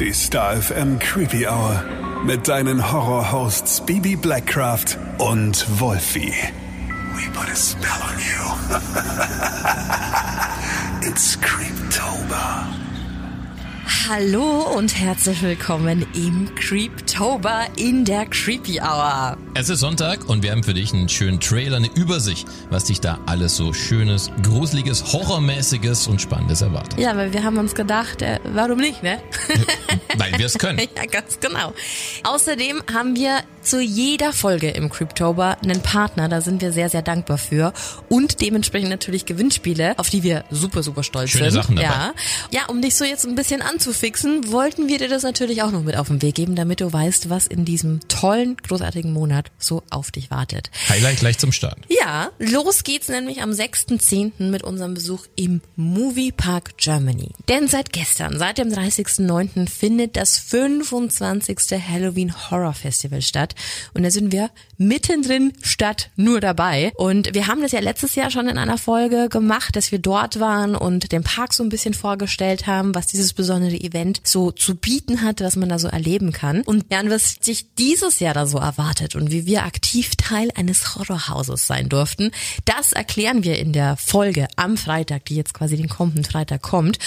Die Star FM Creepy Hour. Mit deinen Horror-Hosts Bibi Blackcraft und Wolfie. We put a spell on you. It's Creeptober. Hallo und herzlich willkommen im Creeptober in der Creepy Hour. Es ist Sonntag und wir haben für dich einen schönen Trailer, eine Übersicht, was dich da alles so schönes, gruseliges, horrormäßiges und spannendes erwartet. Ja, weil wir haben uns gedacht, äh, warum nicht, ne? Weil wir es können. ja, ganz genau. Außerdem haben wir zu jeder Folge im Creeptober einen Partner, da sind wir sehr, sehr dankbar für und dementsprechend natürlich Gewinnspiele, auf die wir super, super stolz Schöne sind. Sachen dabei. Ja. ja, um dich so jetzt ein bisschen anzufixen, wollten wir dir das natürlich auch noch mit auf den Weg geben, damit du weißt, was in diesem tollen, großartigen Monat so auf dich wartet. Highlight gleich zum Start. Ja, los geht's nämlich am 6.10. mit unserem Besuch im Movie Park Germany. Denn seit gestern, seit dem 30.09. findet das 25. Halloween Horror Festival statt. Und da sind wir mittendrin statt nur dabei. Und wir haben das ja letztes Jahr schon in einer Folge gemacht, dass wir dort waren und den Park so ein bisschen vorgestellt haben, was dieses besondere Event so zu bieten hat, was man da so erleben kann. Und ja, und was sich dieses Jahr da so erwartet und wie wir aktiv Teil eines Horrorhauses sein durften, das erklären wir in der Folge am Freitag, die jetzt quasi den kommenden Freitag kommt.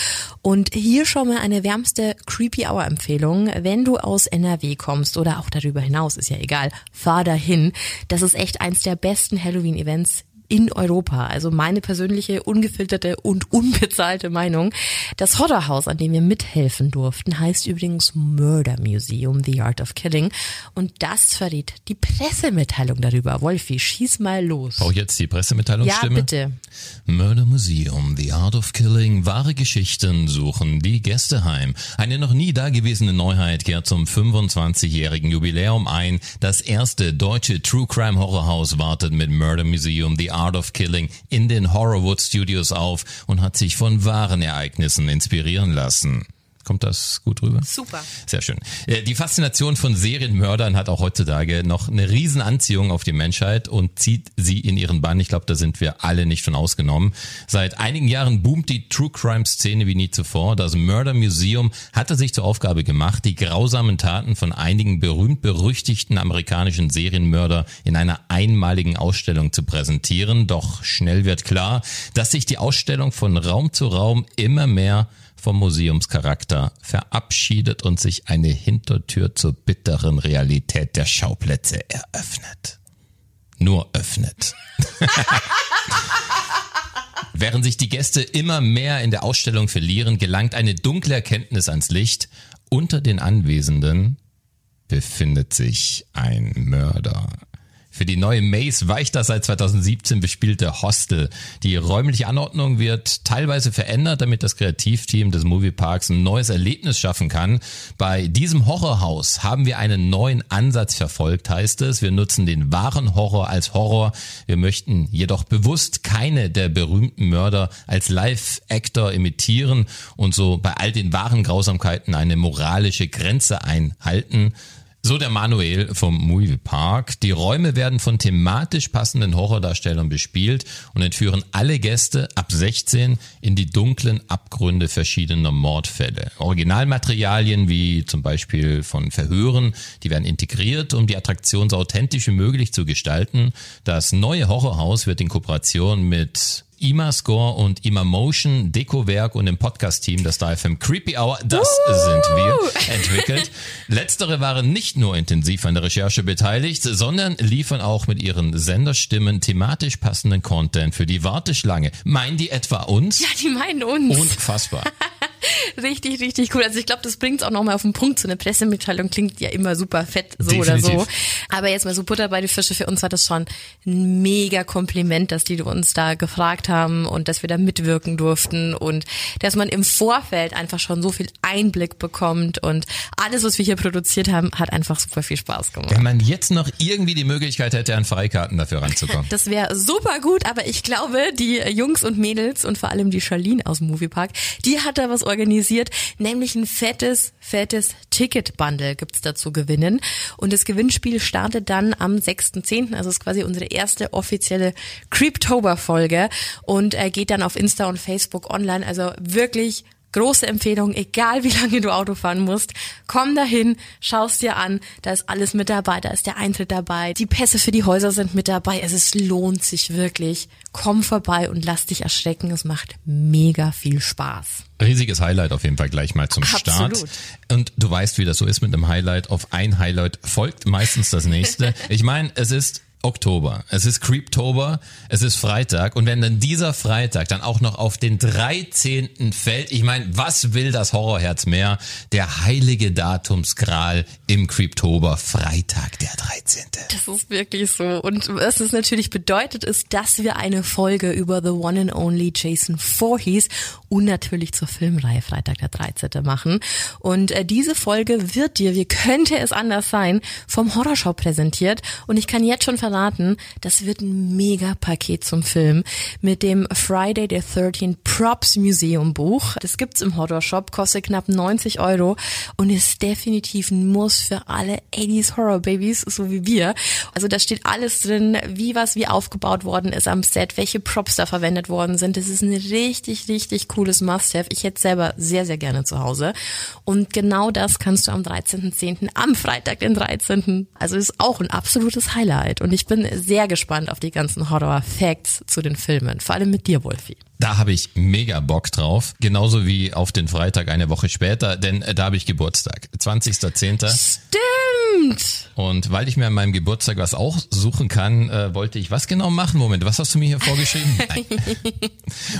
Und hier schon mal eine wärmste Creepy Hour Empfehlung, wenn du aus NRW kommst oder auch darüber hinaus, ist ja egal, fahr dahin. Das ist echt eins der besten Halloween Events in Europa. Also meine persönliche, ungefilterte und unbezahlte Meinung. Das Horrorhaus, an dem wir mithelfen durften, heißt übrigens Murder Museum, The Art of Killing. Und das verrät die Pressemitteilung darüber. Wolfi, schieß mal los. Auch jetzt die ja, Pressemitteilungsstimme. bitte. Murder Museum, The Art of Killing, wahre Geschichten suchen die Gäste heim. Eine noch nie dagewesene Neuheit kehrt zum 25-jährigen Jubiläum ein. Das erste deutsche True Crime Horrorhaus wartet mit Murder Museum, The Art of Killing in den Horrorwood Studios auf und hat sich von wahren Ereignissen inspirieren lassen. Kommt das gut rüber? Super. Sehr schön. Äh, Die Faszination von Serienmördern hat auch heutzutage noch eine riesen Anziehung auf die Menschheit und zieht sie in ihren Bann. Ich glaube, da sind wir alle nicht von ausgenommen. Seit einigen Jahren boomt die True Crime Szene wie nie zuvor. Das Murder Museum hatte sich zur Aufgabe gemacht, die grausamen Taten von einigen berühmt berüchtigten amerikanischen Serienmörder in einer einmaligen Ausstellung zu präsentieren. Doch schnell wird klar, dass sich die Ausstellung von Raum zu Raum immer mehr vom Museumscharakter verabschiedet und sich eine Hintertür zur bitteren Realität der Schauplätze eröffnet. Nur öffnet. Während sich die Gäste immer mehr in der Ausstellung verlieren, gelangt eine dunkle Erkenntnis ans Licht. Unter den Anwesenden befindet sich ein Mörder. Für die neue Maze weicht das seit 2017 bespielte Hostel. Die räumliche Anordnung wird teilweise verändert, damit das Kreativteam des Movieparks ein neues Erlebnis schaffen kann. Bei diesem Horrorhaus haben wir einen neuen Ansatz verfolgt, heißt es. Wir nutzen den wahren Horror als Horror. Wir möchten jedoch bewusst keine der berühmten Mörder als Live-Actor imitieren und so bei all den wahren Grausamkeiten eine moralische Grenze einhalten. So der Manuel vom Movie Park. Die Räume werden von thematisch passenden Horrordarstellern bespielt und entführen alle Gäste ab 16 in die dunklen Abgründe verschiedener Mordfälle. Originalmaterialien wie zum Beispiel von Verhören, die werden integriert, um die Attraktion so authentisch wie möglich zu gestalten. Das neue Horrorhaus wird in Kooperation mit IMA-Score und IMA-Motion, Dekowerk und dem Podcast-Team der Star FM Creepy Hour, das sind wir, entwickelt. Letztere waren nicht nur intensiv an der Recherche beteiligt, sondern liefern auch mit ihren Senderstimmen thematisch passenden Content für die Warteschlange. Meinen die etwa uns? Ja, die meinen uns. Unfassbar. Richtig, richtig cool. Also ich glaube, das bringt's auch nochmal auf den Punkt. So eine Pressemitteilung klingt ja immer super fett, so oder so. Definitiv. Aber jetzt mal so Butter bei die Fische. Für uns war das schon ein mega Kompliment, dass die uns da gefragt haben und dass wir da mitwirken durften und dass man im Vorfeld einfach schon so viel Einblick bekommt und alles, was wir hier produziert haben, hat einfach super viel Spaß gemacht. Wenn man jetzt noch irgendwie die Möglichkeit hätte, an Freikarten dafür ranzukommen. Das wäre super gut, aber ich glaube, die Jungs und Mädels und vor allem die Charlene aus dem Moviepark, die hat da was organisiert, nämlich ein fettes, fettes Ticket-Bundle gibt's da zu gewinnen. Und das Gewinnspiel startet dann am 6.10., also ist quasi unsere erste offizielle Creeptober-Folge und äh, geht dann auf Insta und Facebook online. Also wirklich große Empfehlung, egal wie lange du Auto fahren musst, komm dahin, schaust dir an, da ist alles mit dabei, da ist der Eintritt dabei, die Pässe für die Häuser sind mit dabei, es ist, lohnt sich wirklich. Komm vorbei und lass dich erschrecken, es macht mega viel Spaß. Riesiges Highlight auf jeden Fall gleich mal zum Absolut. Start. Und du weißt, wie das so ist mit einem Highlight. Auf ein Highlight folgt meistens das nächste. Ich meine, es ist Oktober. Es ist Creeptober, es ist Freitag und wenn dann dieser Freitag dann auch noch auf den 13. fällt, ich meine, was will das Horrorherz mehr? Der heilige Datumskral im Creeptober, Freitag der 13. Das ist wirklich so. Und was es natürlich bedeutet, ist, dass wir eine Folge über The One and Only Jason Voorhees und natürlich zur Filmreihe Freitag der 13. machen. Und äh, diese Folge wird dir, wie könnte es anders sein, vom Horrorshow präsentiert. Und ich kann jetzt schon verraten, das wird ein Mega-Paket zum Film mit dem Friday the 13 Props Museum Buch. Das gibt's im Horrorshop, kostet knapp 90 Euro und ist definitiv ein Muss für alle 80s Horror Babies, so wie wir. Also da steht alles drin, wie was wie aufgebaut worden ist am Set, welche Props da verwendet worden sind. Das ist ein richtig, richtig cooles Must-Have. Ich hätte selber sehr, sehr gerne zu Hause. Und genau das kannst du am 13.10. am Freitag, den 13. Also ist auch ein absolutes Highlight. Und ich bin sehr gespannt auf die ganzen Horror-Facts zu den Filmen. Vor allem mit dir, Wolfi. Da habe ich mega Bock drauf. Genauso wie auf den Freitag eine Woche später, denn äh, da habe ich Geburtstag. 20.10. Stimmt! Und weil ich mir an meinem Geburtstag was auch suchen kann, äh, wollte ich was genau machen? Moment, was hast du mir hier vorgeschrieben? Nein.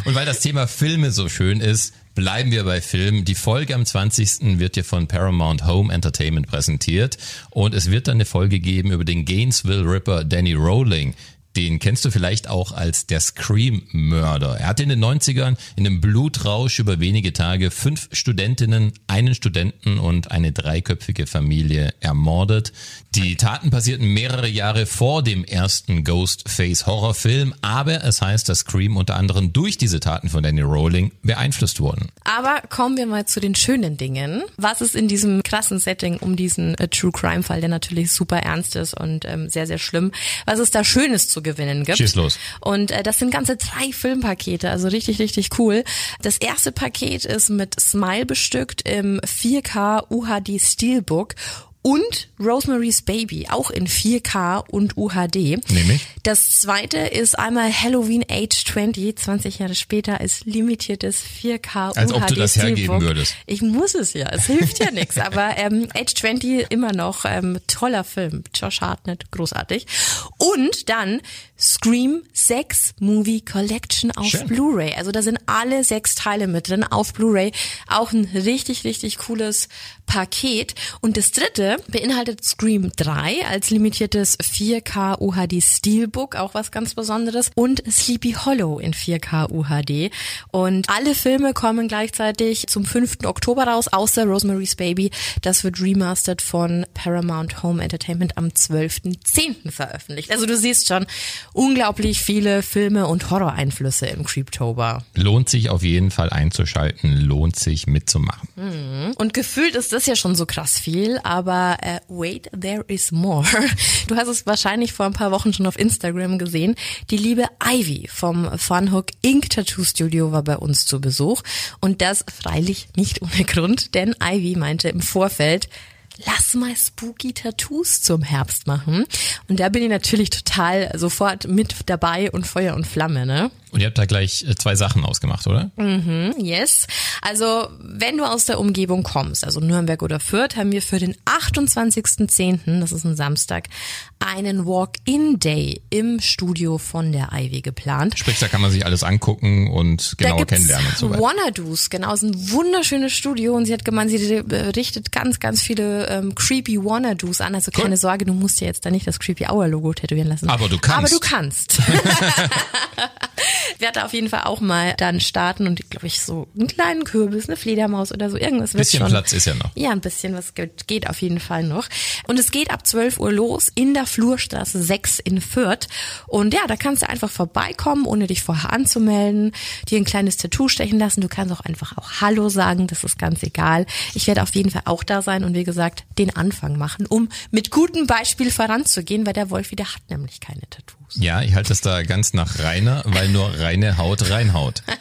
Und weil das Thema Filme so schön ist, bleiben wir bei Filmen. Die Folge am 20. wird dir von Paramount Home Entertainment präsentiert und es wird dann eine Folge geben über den Gainesville Ripper Danny Rowling. Den kennst du vielleicht auch als der Scream-Mörder. Er hat in den 90ern in einem Blutrausch über wenige Tage fünf Studentinnen, einen Studenten und eine dreiköpfige Familie ermordet. Die Taten passierten mehrere Jahre vor dem ersten Ghostface-Horrorfilm, aber es heißt, dass Scream unter anderem durch diese Taten von Danny Rowling beeinflusst wurden. Aber kommen wir mal zu den schönen Dingen. Was ist in diesem krassen Setting um diesen äh, True Crime Fall, der natürlich super ernst ist und ähm, sehr, sehr schlimm, was ist da Schönes zu gewinnen gibt? Schieß los. Und äh, das sind ganze drei Filmpakete, also richtig, richtig cool. Das erste Paket ist mit Smile bestückt im 4K UHD Steelbook und Rosemary's Baby, auch in 4K und UHD. Nämlich? Das zweite ist einmal Halloween Age 20, 20 Jahre später, als limitiertes 4K Als UHD ob du das hergeben würdest. Ich muss es ja, es hilft ja nichts. Aber ähm, Age 20 immer noch ähm, toller Film. Josh Hartnett, großartig. Und dann Scream 6 Movie Collection auf. Blu-ray. Also da sind alle sechs Teile mit drin auf Blu-ray. Auch ein richtig, richtig cooles Paket. Und das dritte beinhaltet Scream 3 als limitiertes 4K UHD Steelbook, auch was ganz Besonderes. Und Sleepy Hollow in 4K UHD. Und alle Filme kommen gleichzeitig zum 5. Oktober raus, außer Rosemary's Baby. Das wird remastered von Paramount Home Entertainment am 12.10. veröffentlicht. Also du siehst schon, unglaublich viele Filme und Horror-Einflüsse im Creeptober. Lohnt sich auf jeden Fall einzuschalten, lohnt sich mitzumachen. Und gefühlt ist das ja schon so krass viel, aber äh, wait, there is more. Du hast es wahrscheinlich vor ein paar Wochen schon auf Instagram gesehen. Die liebe Ivy vom Funhook Ink Tattoo Studio war bei uns zu Besuch und das freilich nicht ohne Grund, denn Ivy meinte im Vorfeld, lass mal spooky Tattoos zum Herbst machen. Und da bin ich natürlich total sofort mit dabei und Feuer und Flamme, ne? Und ihr habt da gleich äh, zwei Sachen ausgemacht, oder? Yes. Also, wenn du aus der Umgebung kommst, also Nürnberg oder Fürth, haben wir für den 28.10., das ist ein Samstag, einen Walk-in-Day im Studio von der Ivy geplant. Sprich, da kann man sich alles angucken und genauer kennenlernen und so weiter. Wannadoos, genau, ist ein wunderschönes Studio und sie hat gemeint, sie richtet ganz, ganz viele ähm, creepy Wannadoos an. Also keine Cool. Sorge, du musst dir jetzt da nicht das creepy Hour Logo tätowieren lassen. Aber du kannst. Aber du kannst. werde auf jeden Fall auch mal dann starten und glaube ich so einen kleinen Kürbis, eine Fledermaus oder so irgendwas wird Bisschen schon. Platz ist ja noch. Ja, ein bisschen was geht, geht auf jeden Fall noch. Und es geht ab 12 Uhr los in der Flurstraße 6 in Fürth. Und ja, da kannst du einfach vorbeikommen, ohne dich vorher anzumelden, dir ein kleines Tattoo stechen lassen. Du kannst auch einfach auch Hallo sagen, das ist ganz egal. Ich werde auf jeden Fall auch da sein und wie gesagt, den Anfang machen, um mit gutem Beispiel voranzugehen, weil der Wolfi, der hat nämlich keine Tattoos. Ja, ich halte es da ganz nach reiner, weil nur reine Haut reinhaut.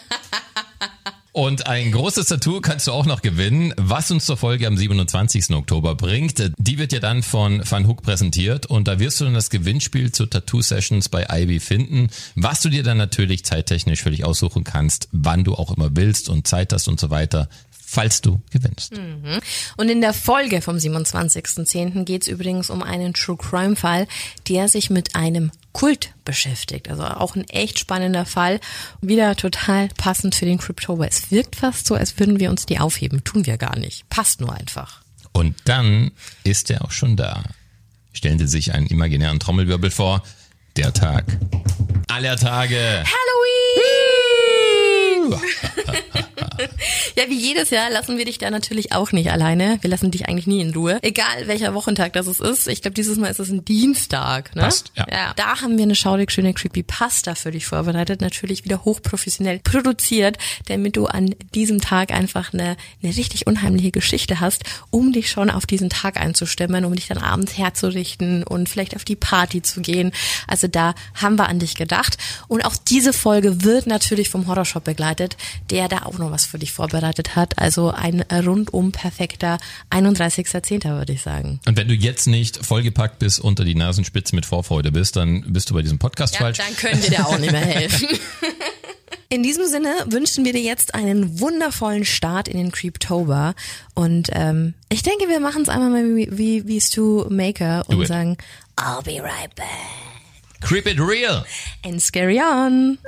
Und ein großes Tattoo kannst du auch noch gewinnen, was uns zur Folge am 27. Oktober bringt. Die wird dir dann von Van Hook präsentiert und da wirst du dann das Gewinnspiel zu Tattoo-Sessions bei Ivy finden, was du dir dann natürlich zeittechnisch für dich aussuchen kannst, wann du auch immer willst und Zeit hast und so weiter falls du gewinnst. Mhm. Und in der Folge vom 27.10. geht es übrigens um einen True Crime Fall, der sich mit einem Kult beschäftigt. Also auch ein echt spannender Fall. Wieder total passend für den Cryptober. Es wirkt fast so, als würden wir uns die aufheben. Tun wir gar nicht. Passt nur einfach. Und dann ist er auch schon da. Stellen Sie sich einen imaginären Trommelwirbel vor. Der Tag aller Tage. Halloween! ja, wie jedes Jahr lassen wir dich da natürlich auch nicht alleine. Wir lassen dich eigentlich nie in Ruhe. Egal welcher Wochentag das ist. Ich glaube, dieses Mal ist es ein Dienstag. Ne? Passt, ja. ja. Da haben wir eine schaurig schöne Creepypasta für dich vorbereitet. Natürlich wieder hochprofessionell produziert, damit du an diesem Tag einfach eine, eine richtig unheimliche Geschichte hast, um dich schon auf diesen Tag einzustimmen, um dich dann abends herzurichten und vielleicht auf die Party zu gehen. Also da haben wir an dich gedacht. Und auch diese Folge wird natürlich vom Horrorshop begleitet, der da auch noch was für dich vorbereitet hat. Also ein rundum perfekter 31.10. würde ich sagen. Und wenn du jetzt nicht vollgepackt bist unter die Nasenspitze mit Vorfreude bist, dann bist du bei diesem Podcast Ja, falsch. dann können wir dir auch nicht mehr helfen. In diesem Sinne wünschen wir dir jetzt einen wundervollen Start in den Creeptober. Und ähm, ich denke, wir machen es einmal mal wie, wie, wie Stu Maker und sagen, I'll be right back. Creep it real. And scary on.